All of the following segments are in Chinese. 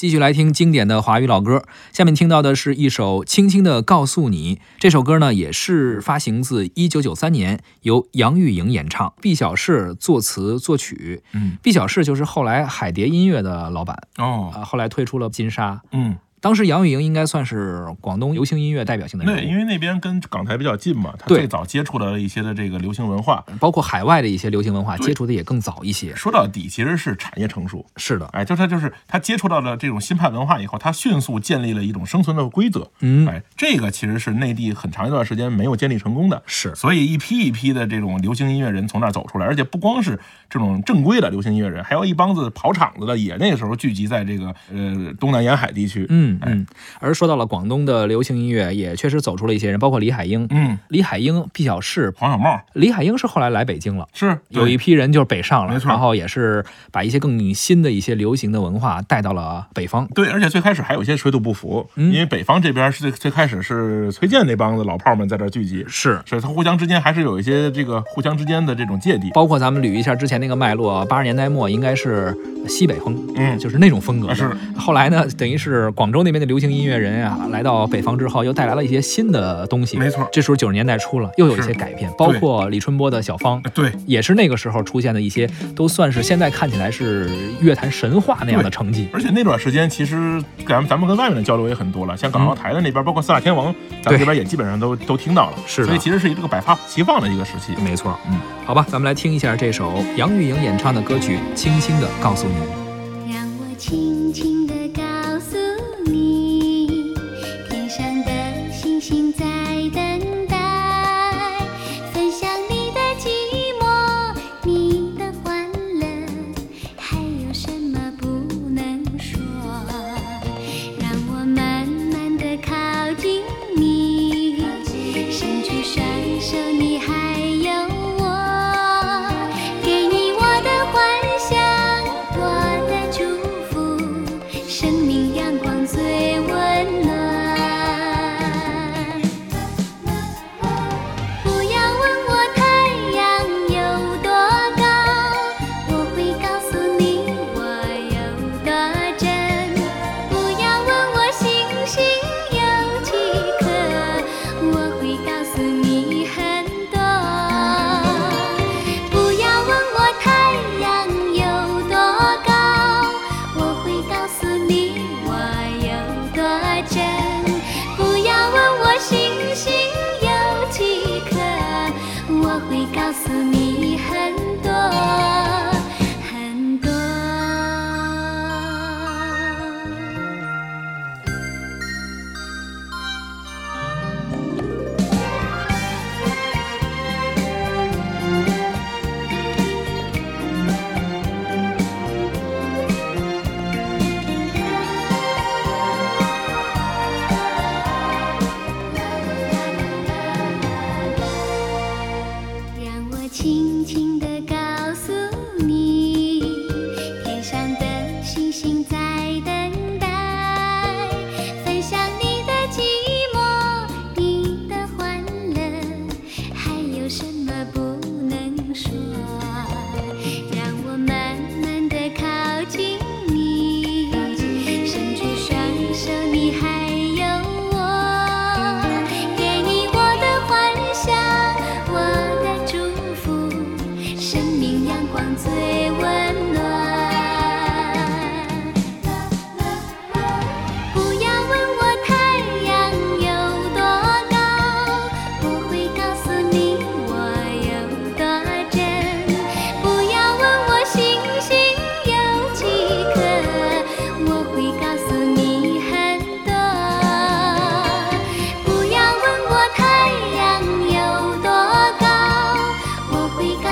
继续来听经典的华语老歌，下面听到的是一首《轻轻的告诉你》。这首歌呢，也是发行自一九九三年，由杨钰莹演唱，毕小世作词作曲。嗯，毕小世就是后来海蝶音乐的老板哦，啊，后来推出了金沙。嗯，当时杨钰莹应该算是广东流行音乐代表性的人对，因为那边跟港台比较近嘛，他最早接触了一些的这个流行文化。包括海外的一些流行文化接触的也更早一些。说到底，其实是产业成熟。是的，哎，就是他就是他接触到了这种新派文化以后，他迅速建立了一种生存的规则。嗯，哎，这个其实是内地很长一段时间没有建立成功的。是所以一批一批的这种流行音乐人从那儿走出来，而且不光是这种正规的流行音乐人，还有一帮子跑场子的，也那个时候聚集在这个呃东南沿海地区。哎嗯嗯。而说到了广东的流行音乐，也确实走出了一些人，包括李海英。嗯，李海英、毕小世，黄小茂李海英是后来来北京了。是有一批人就是北上了，没错然后也是把一些更新的一些流行的文化带到了北方。对，而且最开始还有一些水土不服，嗯因为北方这边是最最开始是崔健那帮子老炮儿们在这聚集，是，所以他互相之间还是有一些这个互相之间的这种芥蒂。包括咱们捋一下之前那个脉络，八十年代末应该是西北风，嗯。就是那种风格是。后来呢，等于是广州那边的流行音乐人啊，来到北方之后，又带来了一些新的东西。没错。这时候九十年代初了，又有一些改变，包括李春波的小芳。对，也是那个时候出现的一些，都算是现在看起来是乐坛神话那样的成绩。而且那段时间其实咱们咱们跟外面的交流也很多了，像港澳台的那边，包括四大天王，咱们这边也基本上都都听到了。是所以其实是一个百花齐放的一个时期。没错，嗯，好吧，咱们来听一下这首杨钰莹演唱的歌曲《轻轻的告诉》。让我轻轻思念。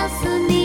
思念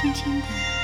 轻轻的。